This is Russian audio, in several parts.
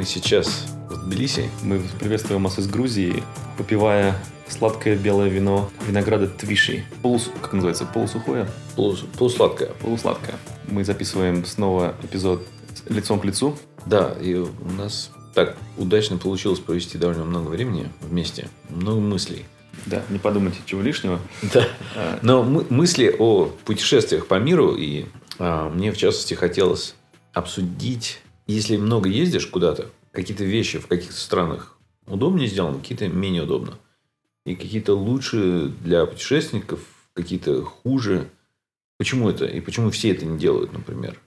Мы сейчас в Тбилиси. Мы приветствуем вас из Грузии, попивая сладкое белое вино винограда Твиши. Полус, как называется, полусухое? Полус, полусладкое. Полусладкое. Мы записываем снова эпизод лицом к лицу. Да, и у нас так удачно получилось провести довольно много времени вместе. Много мыслей. Да, не подумайте чего лишнего. Да. Но мы, мысли о путешествиях по миру, и а, мне в частности хотелось обсудить, если много ездишь куда-то, какие-то вещи в каких-то странах удобнее сделаны, какие-то менее удобно. И какие-то лучше для путешественников, какие-то хуже. Почему это? И почему все это не делают, например?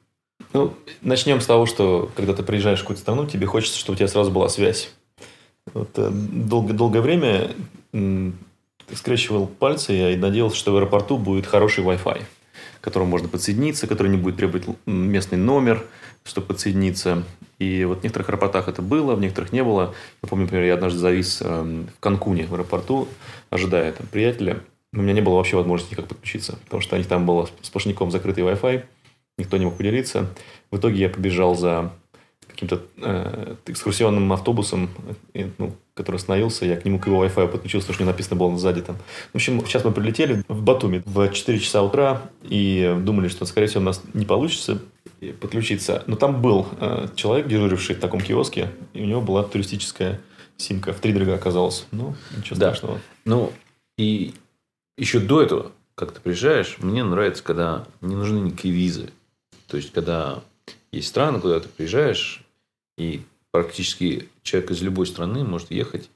Ну, начнем с того, что когда ты приезжаешь в какую-то страну, тебе хочется, чтобы у тебя сразу была связь. Вот, э, долго, долгое время скрещивал пальцы и надеялся, что в аэропорту будет хороший Wi-Fi, которому можно подсоединиться, который не будет требовать местный номер, чтобы подсоединиться. И вот в некоторых аэропортах это было, в некоторых не было. Я помню, например, я однажды завис эм, в Канкуне в аэропорту, ожидая там приятеля. У меня не было вообще возможности никак подключиться, потому что у них там был сплошняком закрытый Wi-Fi, никто не мог поделиться. В итоге я побежал за каким-то э, экскурсионным автобусом, э, ну, который остановился, я к нему к его Wi-Fi подключился, потому что не написано было сзади там. В общем, сейчас мы прилетели в Батуми в 4 часа утра и думали, что, скорее всего, у нас не получится подключиться. Но там был э, человек, дежуривший в таком киоске, и у него была туристическая симка. В три дорога оказалась. Ну, ничего да. страшного. Ну, и еще до этого, как ты приезжаешь, мне нравится, когда не нужны никакие визы. То есть, когда есть страны, куда ты приезжаешь, и практически человек из любой страны может ехать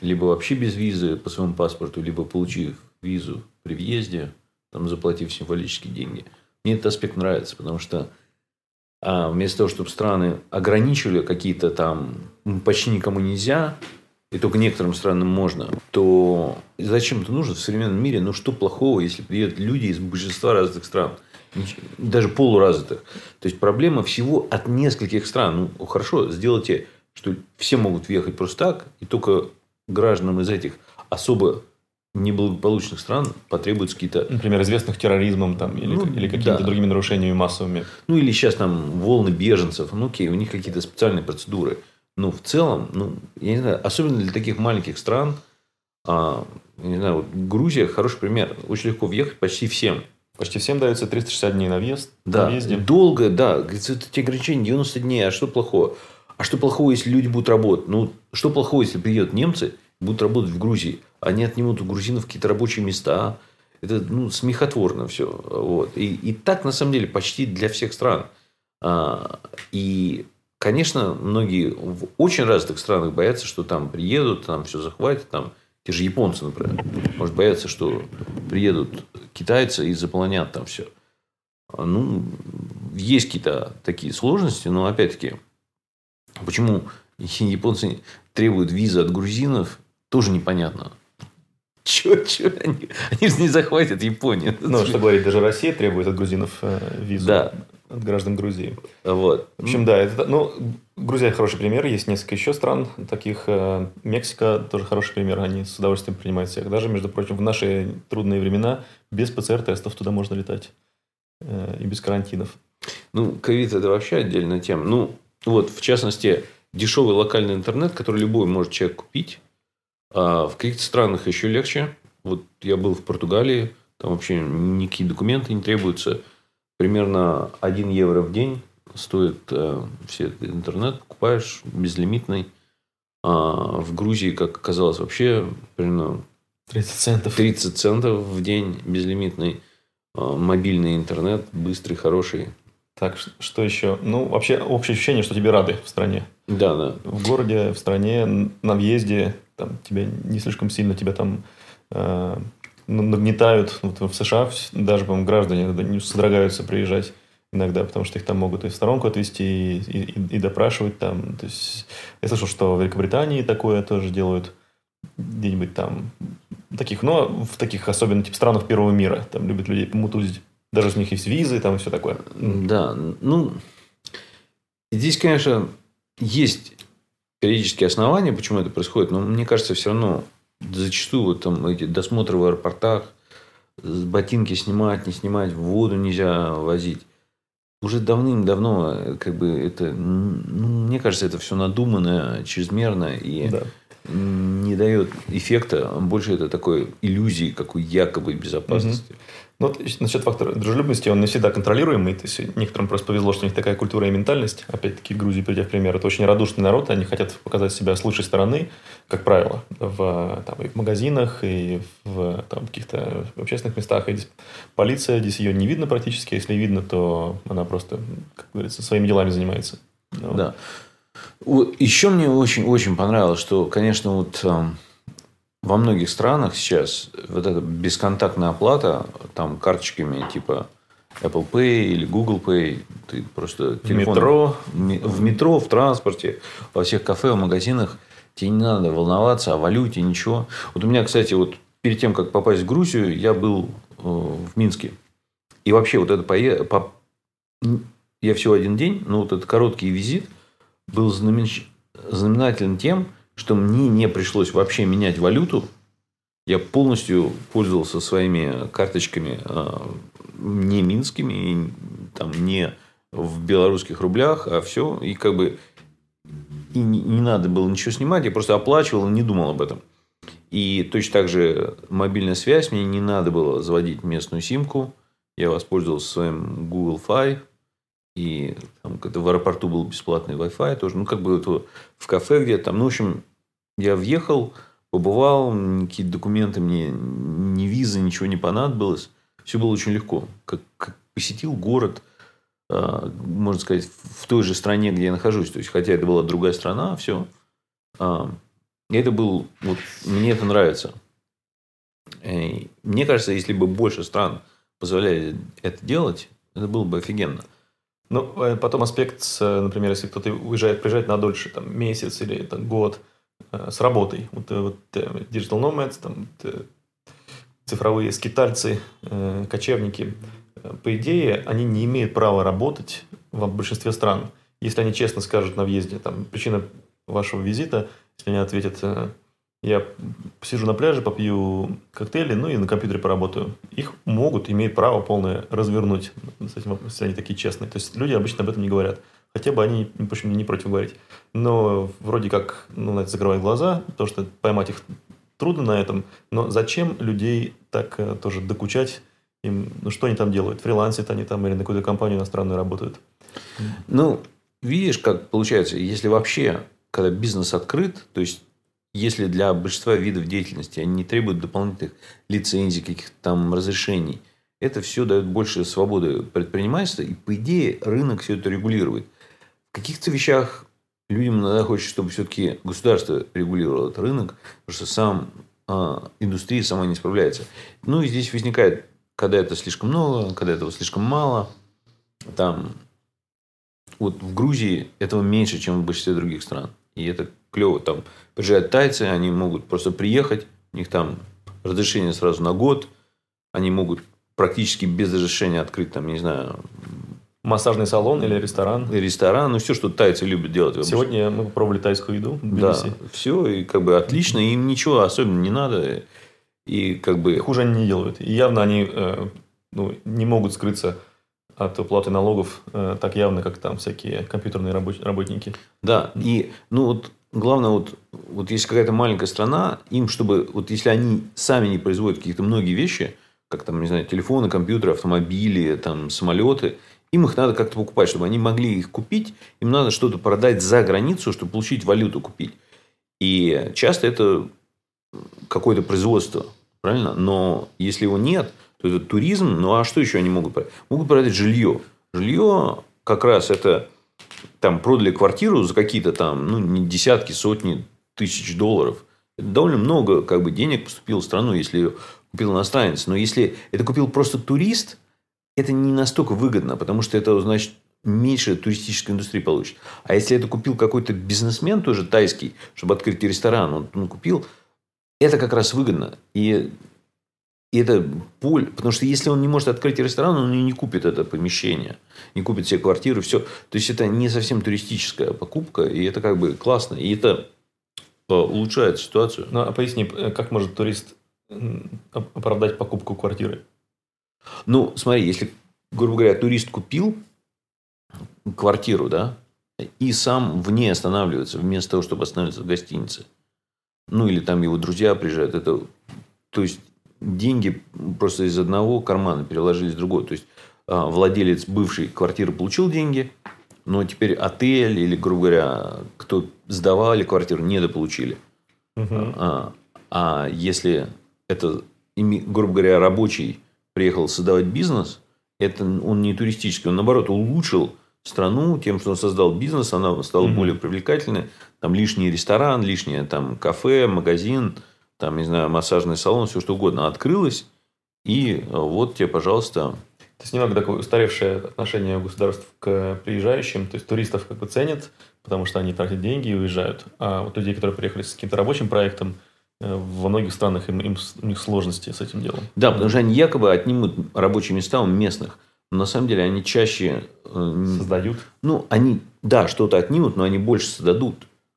либо вообще без визы по своему паспорту, либо получив визу при въезде, там, заплатив символические деньги. Мне этот аспект нравится, потому что а, вместо того, чтобы страны ограничивали какие-то там почти никому нельзя, и только некоторым странам можно, то зачем это нужно в современном мире? Ну, что плохого, если приедут люди из большинства разных стран? Даже полуразвитых. То есть проблема всего от нескольких стран. Ну, хорошо, сделайте, что все могут въехать просто так, и только гражданам из этих особо неблагополучных стран потребуются какие-то... Например, известных терроризмом там, или, ну, или какими-то да. другими нарушениями массовыми. Ну, или сейчас там волны беженцев. Ну, окей, у них какие-то специальные процедуры. Но в целом, ну, я не знаю, особенно для таких маленьких стран, а, не знаю, вот Грузия хороший пример. Очень легко въехать почти всем. Почти всем дается 360 дней на въезд. Да, на въезде. долго, да. Говорится, эти ограничения 90 дней. А что плохого? А что плохого, если люди будут работать? Ну, что плохого, если приедут немцы, будут работать в Грузии? Они отнимут у грузинов какие-то рабочие места. Это ну, смехотворно все. Вот. И, и так, на самом деле, почти для всех стран. А, и, конечно, многие в очень развитых странах боятся, что там приедут, там все захватят, там те же японцы, например, может бояться, что приедут китайцы и заполонят там все. Ну, есть какие-то такие сложности, но опять-таки, почему японцы требуют визы от грузинов, тоже непонятно. Че, че, они, они же не захватят Японию. Ну, что говорить, даже Россия требует от грузинов э, визу. Да. От граждан Грузии. Вот. В общем, да, это, ну, Грузия хороший пример, есть несколько еще стран таких. Э, Мексика тоже хороший пример, они с удовольствием принимают всех. Даже, между прочим, в наши трудные времена без ПЦР-тестов туда можно летать. Э, и без карантинов. Ну, ковид это вообще отдельная тема. Ну, вот, в частности, дешевый локальный интернет, который любой может человек купить, а в каких-то странах еще легче. Вот я был в Португалии, там вообще никакие документы не требуются. Примерно 1 евро в день стоит э, все интернет, покупаешь безлимитный. А в Грузии, как оказалось, вообще примерно 30 центов. 30 центов в день безлимитный. А, мобильный интернет, быстрый, хороший. Так, что еще? Ну, вообще, общее ощущение, что тебе рады в стране. Да, да. В городе, в стране, на въезде, там, тебя не слишком сильно тебя там э, нагнетают. Вот в США даже, по-моему, граждане не содрогаются приезжать иногда, потому что их там могут и в сторонку отвести, и, и, и допрашивать там. То есть, я слышал, что в Великобритании такое тоже делают где-нибудь там таких, но в таких особенно типа странах первого мира. Там любят людей помутузить. Даже у них есть визы там и все такое. Да, ну, здесь, конечно, есть периодические основания, почему это происходит, но мне кажется, все равно зачастую вот там эти досмотры в аэропортах, ботинки снимать, не снимать, воду нельзя возить. Уже давным-давно, э, как бы это, ну, мне кажется, это все надуманно, чрезмерно и да. Не дает эффекта. Больше это такой иллюзии, какой якобы безопасности. Угу. Ну, вот насчет фактора дружелюбности, он не всегда контролируемый. То есть, некоторым просто повезло, что у них такая культура и ментальность. Опять-таки, Грузии, приведя в пример, это очень радушный народ, они хотят показать себя с лучшей стороны, как правило, в, там, и в магазинах, и в там, каких-то общественных местах. И здесь полиция, здесь ее не видно практически. Если видно, то она просто, как говорится, своими делами занимается. Ну, да. Еще мне очень-очень понравилось, что, конечно, вот во многих странах сейчас вот эта бесконтактная оплата там карточками типа Apple Pay или Google Pay, ты просто телефон... метро. В метро, в транспорте, во всех кафе, в магазинах тебе не надо волноваться о валюте, ничего. Вот у меня, кстати, вот перед тем, как попасть в Грузию, я был э, в Минске. И вообще вот это пое... по... я всего один день, но вот этот короткий визит был знамен... знаменателен тем, что мне не пришлось вообще менять валюту. Я полностью пользовался своими карточками а, не минскими, там, не в белорусских рублях, а все. И как бы и не, не надо было ничего снимать, я просто оплачивал и не думал об этом. И точно так же мобильная связь, мне не надо было заводить местную симку. Я воспользовался своим Google Fi. И там, когда в аэропорту был бесплатный Wi-Fi тоже. Ну, как бы это в кафе где-то там. Ну, в общем, я въехал, побывал, никакие документы мне, ни визы, ничего не понадобилось. Все было очень легко. Как, как посетил город, э, можно сказать, в той же стране, где я нахожусь. То есть, хотя это была другая страна, все. Э, это был... Вот, мне это нравится. И мне кажется, если бы больше стран позволяли это делать, это было бы офигенно. Ну, потом аспект, например, если кто-то уезжает, приезжает на дольше, там, месяц или там, год, Э, с работой. Вот, э, вот э, Digital Nomads, там, цифровые скитальцы, кочевники, по идее, они не имеют права работать в большинстве стран. Если они честно скажут на въезде, там, причина вашего визита, если они ответят, я сижу на пляже, попью коктейли, ну и на компьютере поработаю. Их могут, имеют право полное развернуть, если они такие честные. То есть люди обычно об этом не говорят. Хотя бы они, в общем, не против говорить. Но вроде как ну, на это закрывают глаза, потому что поймать их трудно на этом. Но зачем людей так э, тоже докучать? Им, ну, что они там делают? Фрилансят они там или на какую-то компанию иностранную работают? Ну, видишь, как получается, если вообще, когда бизнес открыт, то есть если для большинства видов деятельности они не требуют дополнительных лицензий, каких-то там разрешений, это все дает больше свободы предпринимательства, и по идее рынок все это регулирует. В каких-то вещах людям иногда хочется, чтобы все-таки государство регулировало этот рынок, потому что сам а, индустрия сама не справляется. Ну и здесь возникает, когда это слишком много, когда этого слишком мало. Там вот в Грузии этого меньше, чем в большинстве других стран. И это клево. Там приезжают тайцы, они могут просто приехать, у них там разрешение сразу на год, они могут практически без разрешения открыть там, не знаю, Массажный салон или ресторан. И ресторан, ну все, что тайцы любят делать. Сегодня мы попробовали тайскую еду. Да, все, и как бы отлично, им ничего особенно не надо. И как бы... Хуже они не делают. И явно они э, ну, не могут скрыться от уплаты налогов э, так явно, как там всякие компьютерные рабоч- работники. Да, и ну вот главное, вот, вот если какая-то маленькая страна, им, чтобы, вот если они сами не производят какие-то многие вещи, как там, не знаю, телефоны, компьютеры, автомобили, там, самолеты – им их надо как-то покупать, чтобы они могли их купить. Им надо что-то продать за границу, чтобы получить валюту купить. И часто это какое-то производство, правильно? Но если его нет, то это туризм. Ну, а что еще они могут продать? Могут продать жилье. Жилье как раз это там продали квартиру за какие-то там, ну, не десятки, сотни тысяч долларов. Это довольно много как бы, денег поступило в страну, если купил иностранец. Но если это купил просто турист – это не настолько выгодно, потому что это значит меньше туристической индустрии получит. А если это купил какой-то бизнесмен тоже тайский, чтобы открыть ресторан, он, он купил, это как раз выгодно. И, и это поле, потому что если он не может открыть ресторан, он и не купит это помещение, не купит все квартиры, все. То есть это не совсем туристическая покупка, и это как бы классно, и это э, улучшает ситуацию. Ну, а поясни, э, как может турист оправдать покупку квартиры? Ну, смотри, если, грубо говоря, турист купил, квартиру, да, и сам в ней останавливается, вместо того, чтобы останавливаться в гостинице. Ну, или там его друзья приезжают. Это, то есть, деньги просто из одного кармана переложились в другой. То есть, а, владелец бывшей квартиры получил деньги, но теперь отель или, грубо говоря, кто сдавали квартиру, недополучили. Мгм. А, а если это, грубо говоря, рабочий приехал создавать бизнес, это он не туристический, он наоборот улучшил страну тем, что он создал бизнес, она стала Мгм. более привлекательной. Там лишний ресторан, лишнее там кафе, магазин, там, не знаю, массажный салон, все что угодно открылось. И э, вот тебе, пожалуйста, То есть немного такое устаревшее отношение государств к приезжающим. То есть туристов как бы ценят, потому что они тратят деньги и уезжают. А вот людей, которые приехали с каким-то рабочим проектом, э, во многих странах им, им у них сложности с этим делом. Да, потому что они якобы отнимут рабочие места у местных. Но на самом деле они чаще... э, Создают. Ну, они, да, что-то отнимут, но они больше создадут.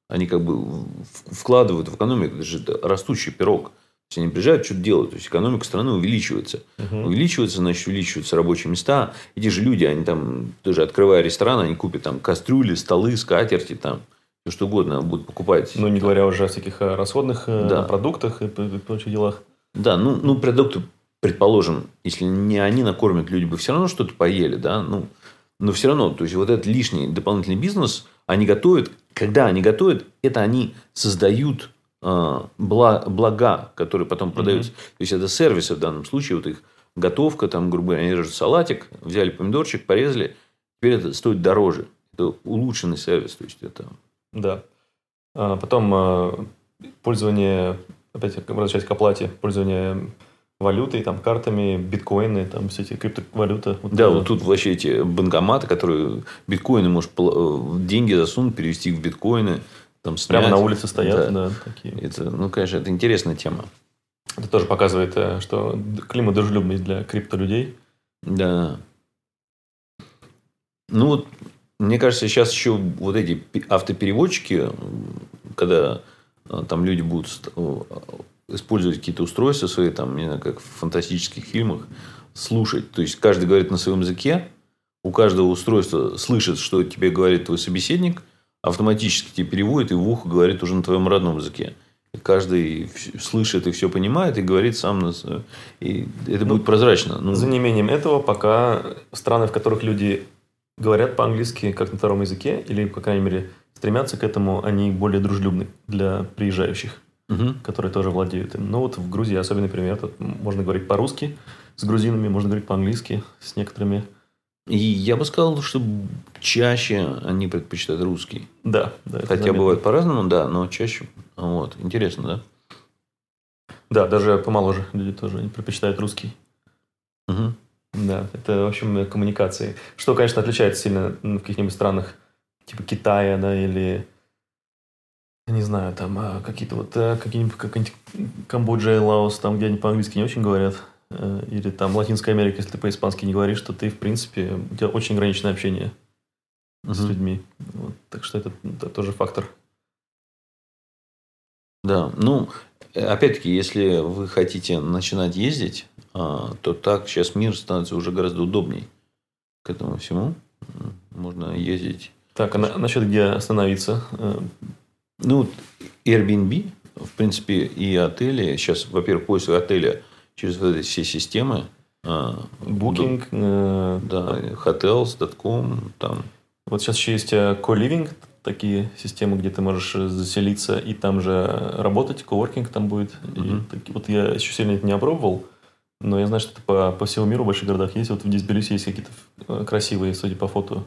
Они как бы вкладывают в экономику. Это же растущий пирог. То есть, они приезжают, что-то делают. То есть, экономика страны увеличивается. Мгм. Увеличивается, значит, увеличиваются рабочие места. Эти же люди, они там, тоже открывая ресторан, они купят там кастрюли, столы, скатерти, там, все что угодно будут покупать. Ну, не говоря уже о всяких э, расходных э, Да. продуктах и прочих делах. Да, ну, ну, продукты, предположим, если не они накормят, люди бы все равно что-то поели, да, ну, но все равно, то есть, вот этот лишний дополнительный бизнес, они готовят, когда они готовят, это они создают э, бла- блага, которые потом продаются. То есть, это сервисы в данном случае, вот их готовка, там, грубо говоря, они режут салатик, взяли помидорчик, порезали, теперь это стоит дороже. Это улучшенный сервис, то есть, это... Да. А потом э, пользование, опять возвращаясь к оплате, пользование валютой, там, картами, биткоины, там, все эти криптовалюты. Вот, Да, э, вот тут вообще эти банкоматы, которые биткоины можешь э, деньги засунуть, перевести в биткоины, там снять. Прямо на улице стоят, Да. да, такие. Это, ну, конечно, это интересная тема. Это тоже показывает, э, что климат дружелюбный для криптолюдей. Да. Ну, вот, мне кажется, сейчас еще вот эти автопереводчики, когда а, там люди будут использовать какие-то устройства свои, там, не знаю, как в фантастических фильмах, слушать. То есть, каждый говорит на своем языке, у каждого устройства слышит, что тебе говорит твой собеседник, автоматически тебе переводит и в ухо говорит уже на твоем родном языке. И каждый слышит и все понимает и говорит сам на И это Ну, будет прозрачно. Ну, За неимением этого пока страны, в которых люди говорят по-английски как на втором языке, или, по крайней мере, стремятся к этому, они более дружелюбны для приезжающих, мгм. которые тоже владеют им. Ну вот в Грузии особенный пример. Тут можно говорить по-русски с грузинами, можно говорить по-английски с некоторыми. И я бы сказал, что чаще они предпочитают русский. Да, да. Хотя заметно. бывает по-разному, да, но чаще. Вот. Интересно, да? Да, даже помоложе люди тоже предпочитают русский. Мгм. Да, это, в общем, коммуникации. Что, конечно, отличается сильно в каких-нибудь странах, типа Китая, да, или, не знаю, там, а, какие-то вот, а, какие-нибудь, какая-нибудь Камбоджа и Лаос, там, где они по-английски не очень говорят, э, или там Латинская Америка, если ты по-испански не говоришь, то ты, в принципе, у тебя очень ограниченное общение с Мгм. людьми. Вот, так что это, это тоже фактор. Да, ну, э, опять-таки, если вы хотите начинать ездить, а, то так сейчас мир становится уже гораздо удобней к этому всему. Можно ездить. Так, а на- насчет где остановиться? Ну, Airbnb, в принципе, и отели. Сейчас, во-первых, поиск отеля через вот эти все системы. а, Booking, э, Да, hotels.com, там. Вот сейчас еще есть э, co-living, такие системы, где ты можешь э, заселиться и там же работать, коворкинг там будет. И Мгм. таки- вот я еще сильно это не опробовал, но я знаю, что это по, по всему миру в больших городах есть. Вот в Тбилиси есть какие-то красивые, судя по фото,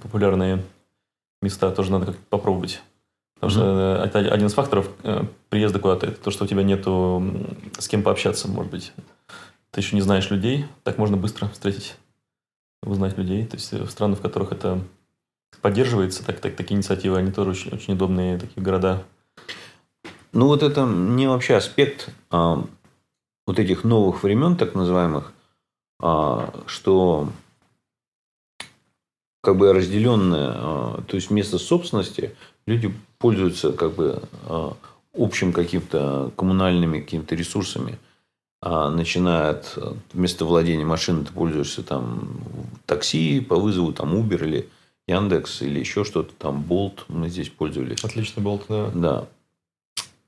популярные места. Тоже надо как-то попробовать. Потому что э, это один из факторов э, приезда куда-то. Это то, что у тебя нету с кем пообщаться, может быть. Ты еще не знаешь людей. Так можно быстро встретить, узнать людей. То есть э, в странах, в которых это поддерживается, так, так, такие инициативы, они тоже очень, очень удобные такие города. Ну, вот это не вообще аспект а, вот этих новых времен, так называемых, а, что как бы разделенное, а, то есть вместо собственности люди пользуются как бы а, общим каким-то коммунальными какими-то ресурсами. А, начиная от а, вместо владения машиной ты пользуешься там такси по вызову там Uber или Яндекс или еще что-то, там Болт мы здесь пользовались. Отличный болт, да. Да.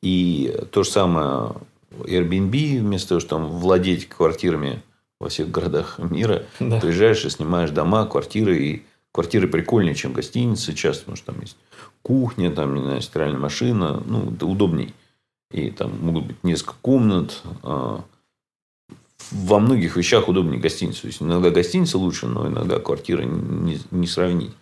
И то же самое Airbnb, вместо того, чтобы там владеть квартирами во всех городах мира, Да. приезжаешь и снимаешь дома, квартиры. И квартиры прикольнее, чем гостиницы часто, потому что там есть кухня, там, не знаю, стиральная машина. Ну, это удобней. И там могут быть несколько комнат. а, Во многих вещах удобнее гостиницы. То есть, иногда гостиница лучше, но иногда квартира не, не сравнить.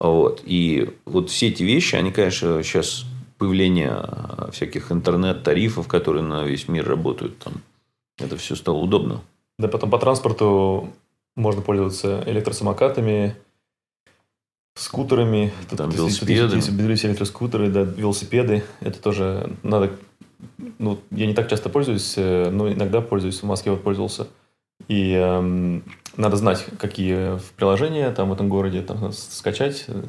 Вот. И вот все эти вещи, они, конечно, сейчас появление всяких интернет-тарифов, которые на весь мир работают, там, это все стало удобно. Да, потом по транспорту можно пользоваться электросамокатами, скутерами. Тут Там велосипеды. Есть, есть электроскутеры, да, велосипеды. Это тоже надо... Ну, я не так часто пользуюсь, э, но иногда пользуюсь. В Москве вот пользовался. И эм, надо знать, какие приложения там в этом городе там, скачать, э,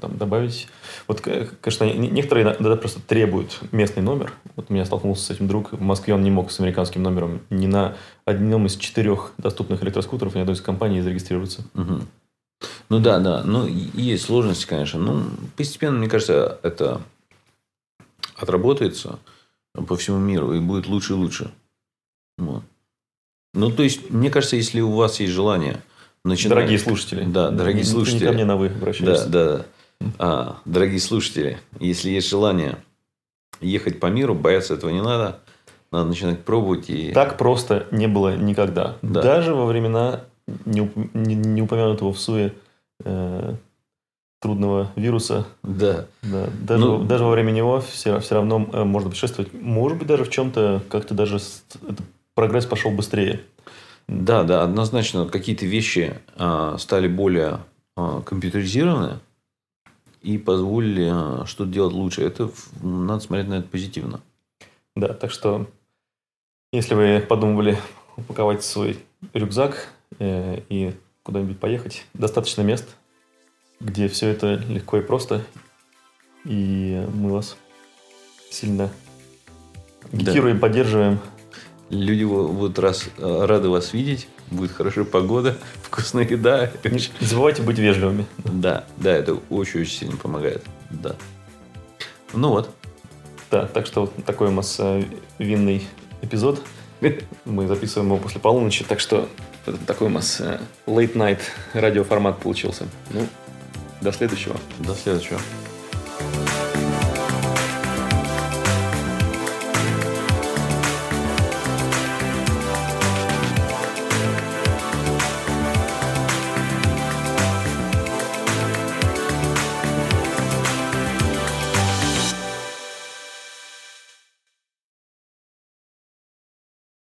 там, добавить. Вот, конечно, не- некоторые иногда просто требуют местный номер. Вот у меня столкнулся с этим друг. В Москве он не мог с американским номером ни на одном из четырех доступных электроскутеров ни одной из компаний зарегистрироваться. Мгм. Ну да, да. Ну, есть сложности, конечно. Ну, постепенно, мне кажется, это отработается по всему миру и будет лучше и лучше. Вот. Ну, то есть, мне кажется, если у вас есть желание начинать... Дорогие слушатели. Да, дорогие Не- слушатели. Не ко мне на «вы» Да, обращаюсь. да. да. А, дорогие слушатели, если есть желание ехать по миру, бояться этого не надо. Надо начинать пробовать и... Так просто не было никогда. Да. Даже во времена не, не- не упомянутого в СУЕ э, трудного вируса. Да. Да, даже, Ну, во- даже во время него все, все равно э, можно путешествовать. Может быть, даже в чем-то как-то даже прогресс пошел быстрее. Да, да, однозначно какие-то вещи а, стали более а, компьютеризированы и позволили а, что-то делать лучше. Это надо смотреть на это позитивно. Да, так что, если вы подумывали упаковать свой рюкзак э, и куда-нибудь поехать, достаточно мест, где все это легко и просто, и мы вас сильно Да. агитируем, поддерживаем. Люди будут раз, а, рады вас видеть, будет хорошая погода, вкусная еда. Не, забывайте быть вежливыми. Да, да, это очень-очень сильно помогает. Да. Ну вот. Да, так что вот такой у нас э, винный эпизод. Мы записываем его после полуночи, так что такой у нас э, late night радиоформат получился. Ну, до следующего. До следующего.